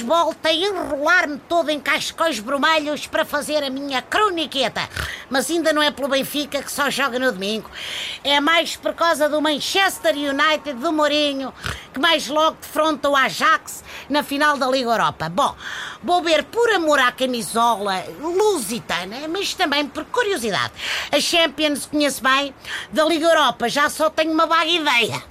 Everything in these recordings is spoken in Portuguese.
volta a enrolar-me todo em cascóis vermelhos para fazer a minha croniqueta. Mas ainda não é pelo Benfica que só joga no domingo. É mais por causa do Manchester United do Mourinho, que mais logo defronta o Ajax na final da Liga Europa. Bom, vou ver por amor à camisola lusitana, mas também por curiosidade. A Champions conheço bem, da Liga Europa já só tenho uma vaga ideia.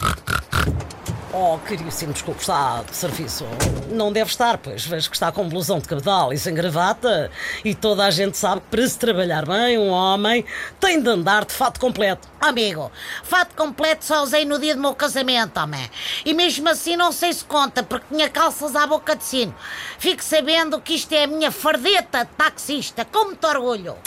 Oh, caríssimo, desculpe, está de serviço. Não deve estar, pois vejo que está com blusão de cabedal e sem gravata. E toda a gente sabe que para se trabalhar bem, um homem tem de andar de fato completo. Amigo, fato completo só usei no dia do meu casamento, homem. E mesmo assim não sei se conta, porque tinha calças à boca de sino. Fique sabendo que isto é a minha fardeta de taxista, com muito orgulho.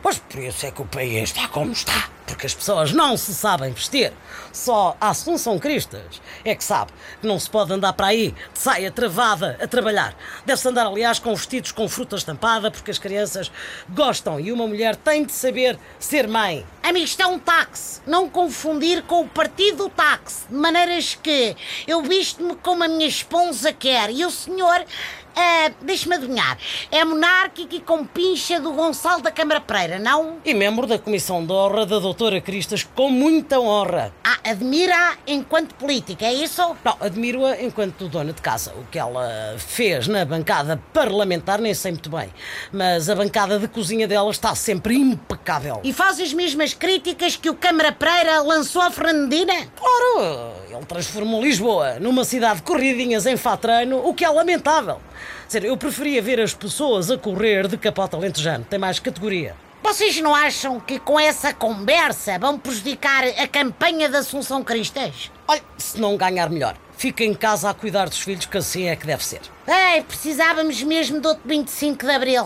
Pois por isso é que o país está como está. Porque as pessoas não se sabem vestir. Só a Assunção Cristas é que sabe que não se pode andar para aí de saia travada a trabalhar. Deve-se andar, aliás, com vestidos com fruta estampada, porque as crianças gostam e uma mulher tem de saber ser mãe. Amigo, isto é um táxi. Não confundir com o partido táxi. De maneiras que eu visto-me como a minha esposa quer e o senhor Uh, Deixe-me adivinhar. É monárquico e com pincha do Gonçalo da Câmara Pereira, não? E membro da Comissão de Honra da Doutora Cristas, com muita honra. Ah, admira enquanto política, é isso? Não, admiro-a enquanto dona de casa. O que ela fez na bancada parlamentar nem sei muito bem. Mas a bancada de cozinha dela está sempre impecável. E faz as mesmas críticas que o Câmara Pereira lançou a Fernandina? Claro, ele transformou Lisboa numa cidade de corridinhas em fatreino, o que é lamentável. Sério, eu preferia ver as pessoas a correr de capota alentejano. Tem mais categoria. Vocês não acham que com essa conversa vão prejudicar a campanha da Assunção Cristas? Olha, se não ganhar melhor, fica em casa a cuidar dos filhos, que assim é que deve ser. Ei, precisávamos mesmo do outro 25 de Abril.